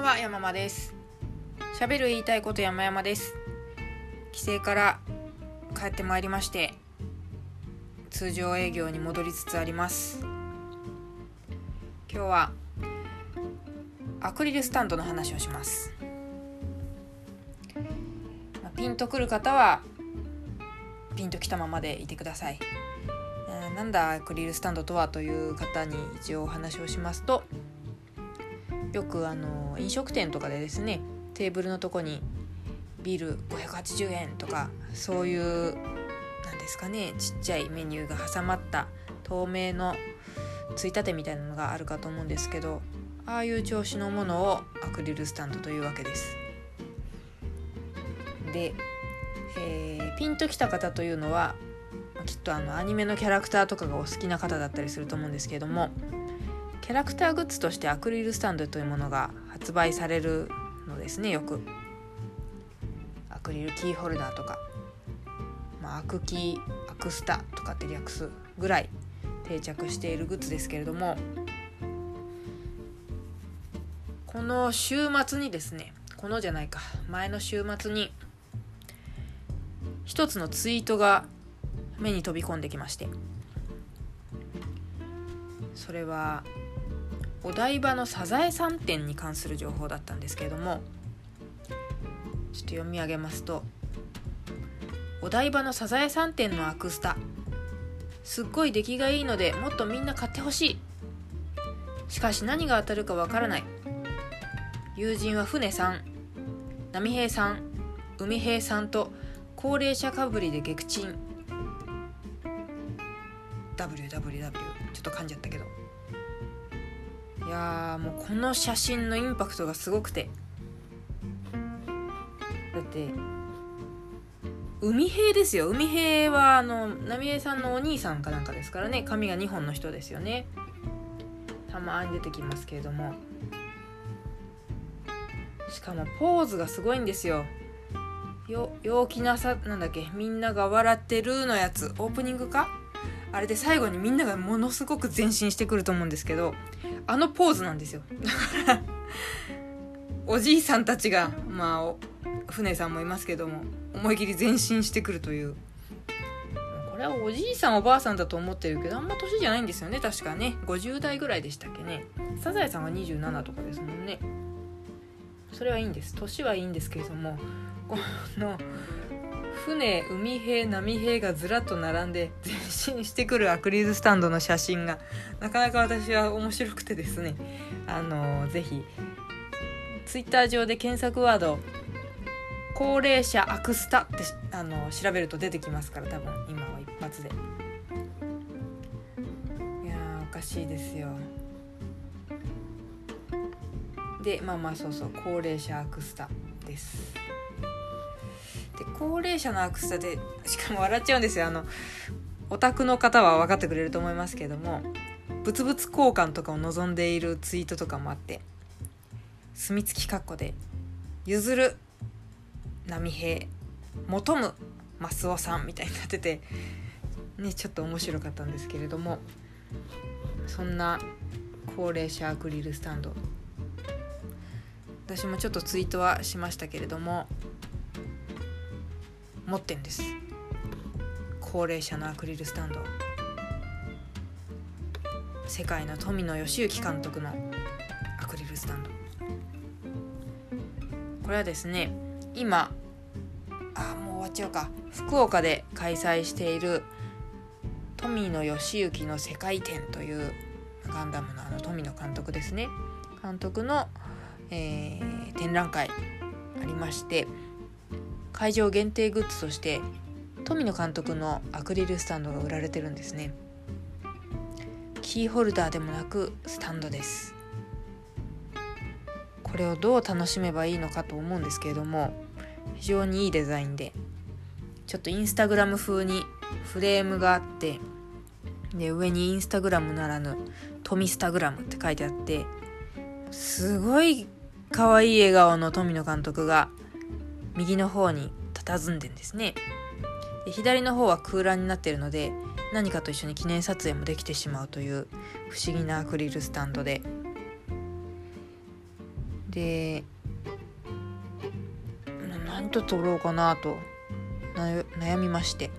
んは山間です。喋る言いたいこと山々です。帰省から帰ってまいりまして通常営業に戻りつつあります。今日はアクリルスタンドの話をします。ピンとくる方はピンときたままでいてください。なんだアクリルスタンドとはという方に一応お話をしますとよくあの飲食店とかでですねテーブルのとこにビール580円とかそういうなんですかねちっちゃいメニューが挟まった透明のついたてみたいなのがあるかと思うんですけどああいう調子のものをアクリルスタンドというわけです。で、えー、ピンときた方というのはきっとあのアニメのキャラクターとかがお好きな方だったりすると思うんですけれどもキャラクターグッズとしてアクリルスタンドというものが発売されるのですねよく。アクリルキーホルダーとか、まあ、アクキーアクスタとかって略すぐらい定着しているグッズですけれどもこの週末にですねこのじゃないか前の週末に一つのツイートが目に飛び込んできましてそれはお台場のサザエさん店に関する情報だったんですけれどもちょっと読み上げますとお台場のサザエさん店のアクスタすっごい出来がいいのでもっとみんな買ってほしい。しかし何が当たるかわからない。友人は船さん波平さん海平さんと高齢者かぶりで撃沈。WWW ちょっと噛んじゃったけど。いやもうこの写真のインパクトがすごくて。だって海平ですよ。海平はあの浪江さんのお兄さんかなんかですからね。髪が2本の人ですよね。たまに出てきますけれども。しかもポーズがすごいんですよ。よ陽気なさなんだっけ。みんなが笑ってるのやつ。オープニングか？あれで最後にみんながものすごく前進してくると思うんですけどあのポーズなんですよ。だからおじいさんたちがまあ船さんもいますけども思い切り前進してくるという。これはおじいさんおばあさんだと思ってるけどあんま年じゃないんですよね。確かね。50代ぐらいでしたっけね。サザエさんが27とかですもんね。それはいいんです。年はいいんですけれどもこの船海兵波兵がずらっと並んで前進してくるアクリルスタンドの写真がなかなか私は面白くてですね。あのぜひツイッター上で検索ワード「高齢者アクスタ」ってあの調べると出てきますから多分今は一発で。いやおかしいですよ。でまあまあそうそう高齢者アクスタです。で高齢者のアクスタでしかも笑っちゃうんですよ。あのオタクの方は分かってくれると思いますけども物々交換とかを望んでいるツイートとかもあって墨付き括弧で「譲る波平求むマスオさん」みたいになっててねちょっと面白かったんですけれどもそんな高齢者アクリルスタンド。私もちょっとツイートはしましたけれども持ってんです。高齢者のアクリルスタンド。世界の富野義行監督のアクリルスタンド。これはですね今あもう終わっちゃうか。福岡で開催している富野義行の世界展というガンダムのあの富野監督ですね。監督の、えー、展覧会ありまして会場限定グッズとして富野監督のアクリルスタンドが売られてるんですね。キーホルダーでもなくスタンドです。これをどう楽しめばいいのかと思うんですけれども非常にいいデザインでちょっとインスタグラム風にフレームがあってで上にインスタグラムならぬトミスタグラムって書いてあってすごい可愛い笑顔の富野監督が右の方に佇んでんですね。で左の方は空欄になっているので何かと一緒に記念撮影もできてしまうという不思議なアクリルスタンドで。で何と撮ろうかなと悩みまして。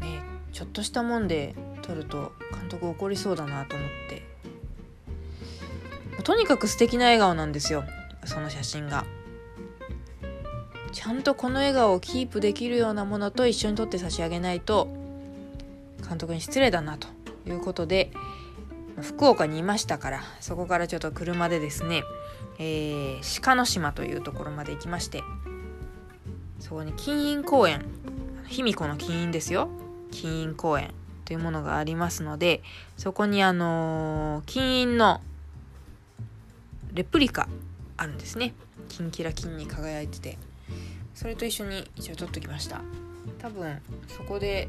ねちょっとしたもんで撮ると監督怒りそうだなと思って。とにかく素敵な笑顔なんですよ。その写真が。ちゃんとこの笑顔をキープできるようなものと一緒に撮って差し上げないと監督に失礼だなということで福岡にいましたからそこからちょっと車でですね、えー、鹿の島というところまで行きましてそこに金印公園卑弥呼の金印ですよ。金印公園というものがありますのでそこにあのー、金印のレプリカあるんですね。キンキラ金に輝いてて。それと一緒に一応撮っときました。多分そこで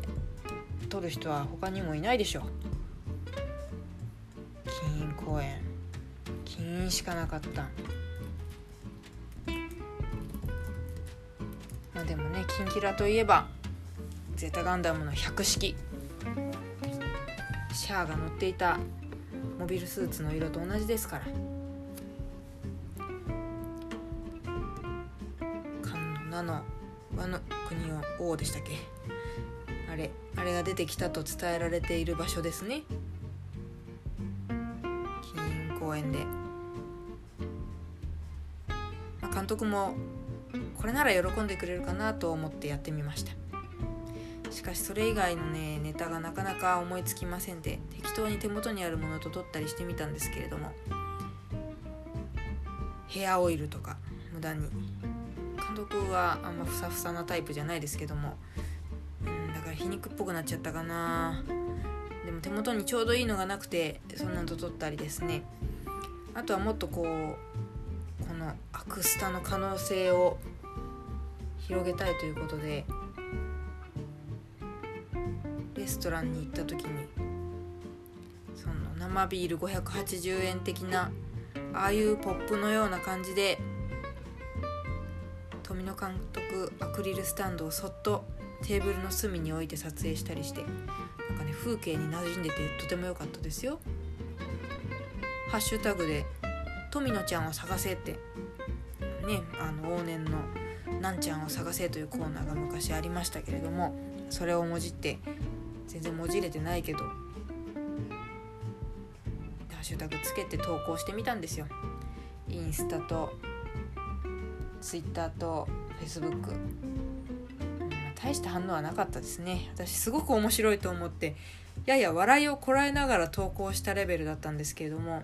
撮る人は他にもいないでしょう。金印公園。金印しかなかった。まあでもねキンキラといえばゼータガンダムの百式。シャアが乗っていたモビルスーツの色と同じですから。の和の国を王でしたっけ？あれあれが出てきたと伝えられている場所ですね。金公園で、まあ、監督もこれなら喜んでくれるかなと思ってやってみました。しかしそれ以外のねネタがなかなか思いつきませんで適当に手元にあるものと撮ったりしてみたんですけれどもヘアオイルとか無駄に監督はあんまふさふさなタイプじゃないですけども。うんだから皮肉っぽくなっちゃったかな。でも手元にちょうどいいのがなくてそんなのと撮ったりですね。あとはもっとこうこのアクスタの可能性を広げたいということでレストランに行った時にその生ビール580円的なああいうポップのような感じで富野監督アクリルスタンドをそっとテーブルの隅に置いて撮影したりしてなんかね風景に馴染んでてとても良かったですよ。ハッシュタグで「富野ちゃんを探せ」ってねあの往年の「なんちゃんを探せ」というコーナーが昔ありましたけれどもそれをもじって全然もじれてないけどハッシュタグつけて投稿してみたんですよ。インスタとツイッターとフェイスブック大した反応はなかったですね。私すごく面白いと思ってやや笑いをこらえながら投稿したレベルだったんですけれども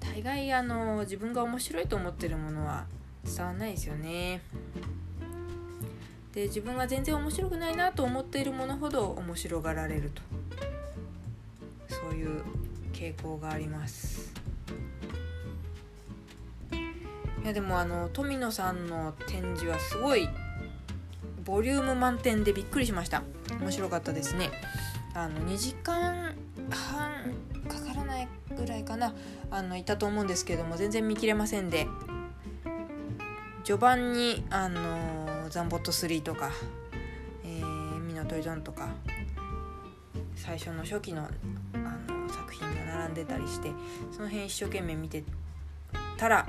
大概あの自分が面白いと思ってるものは伝わんないですよね。で自分が全然面白くないなと思っているものほど面白がられると。そういう傾向があります。いやでもあの富野さんの展示はすごいボリューム満点でびっくりしました。面白かったですね。あの2時間半かからないぐらいかなあのいたと思うんですけども全然見切れませんで。序盤にあのザンボット3とか、えー、ミノトリドンとか最初の初期のあの作品が並んでたりしてその辺一生懸命見てたら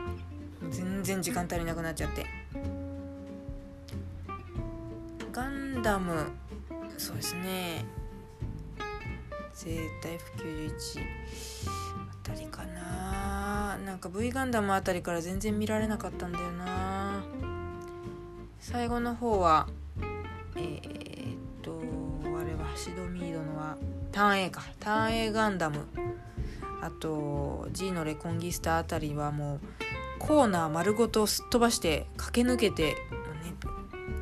全然時間足りなくなっちゃって。ガンダム。そうですね。ゼータ F91 あたりかな。なんか V ガンダムあたりから全然見られなかったんだよな。最後の方はえー、っとあれはシドミードのはターン A か。ターン A ガンダム。あと G のレコンギスタあたりはもうコーナー丸ごとすっ飛ばして駆け抜けて、ね、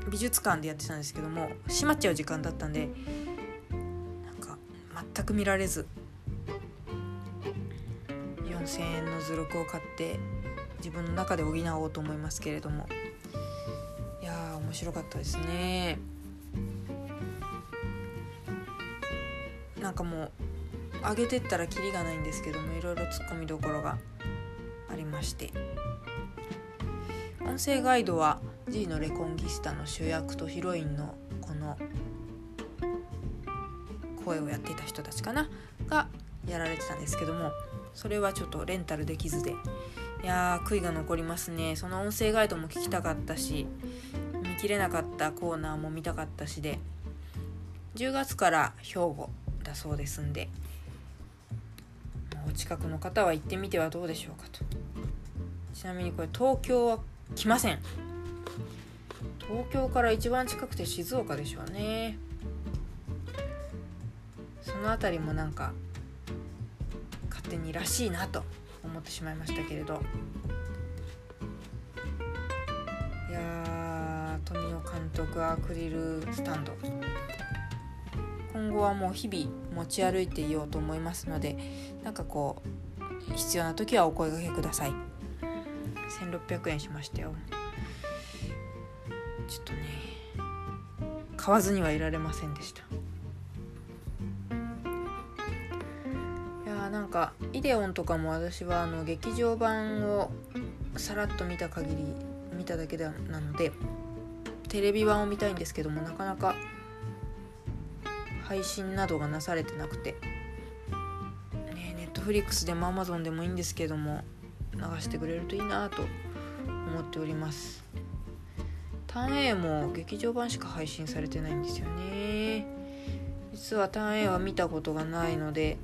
美術館でやってたんですけども閉まっちゃう時間だったんでなんか全く見られず。4,000円の図録を買って自分の中で補おうと思いますけれども。いやー面白かったですね。なんかもう上げてったらキリがないんですけどもいろいろツッコミどころがありまして。音声ガイドは G のレコンギスタの主役とヒロインのこの声をやっていた人たちかながやられてたんですけどもそれはちょっとレンタルできずでいやー悔いが残りますねその音声ガイドも聞きたかったし見切れなかったコーナーも見たかったしで10月から兵庫だそうですんでお近くの方は行ってみてはどうでしょうかとちなみにこれ東京は来ません。東京から一番近くて静岡でしょうね。その辺りもなんか勝手にらしいなと思ってしまいましたけれど。いや富野監督アクリルスタンド。今後はもう日々持ち歩いていようと思いますのでなんかこう必要な時はお声がけください。1600円しましたよ。ちょっとね買わずにはいられませんでした。いやーなんかイデオンとかも私はあの劇場版をさらっと見た限り見ただけなのでテレビ版を見たいんですけどもなかなか配信などがなされてなくて。ねネットフリックスでもアマゾンでもいいんですけども流してくれるといいなと思っております。ターン A も劇場版しか配信されてないんですよね。実はターン A は見たことがないので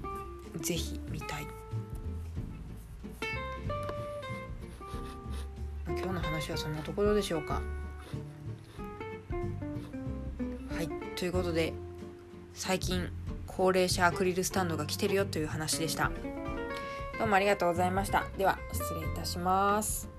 ぜひ見たい。今日の話はそんなところでしょうか。はい。ということで最近高齢者アクリルスタンドが来てるよという話でした。どうもありがとうございました。では失礼いたします。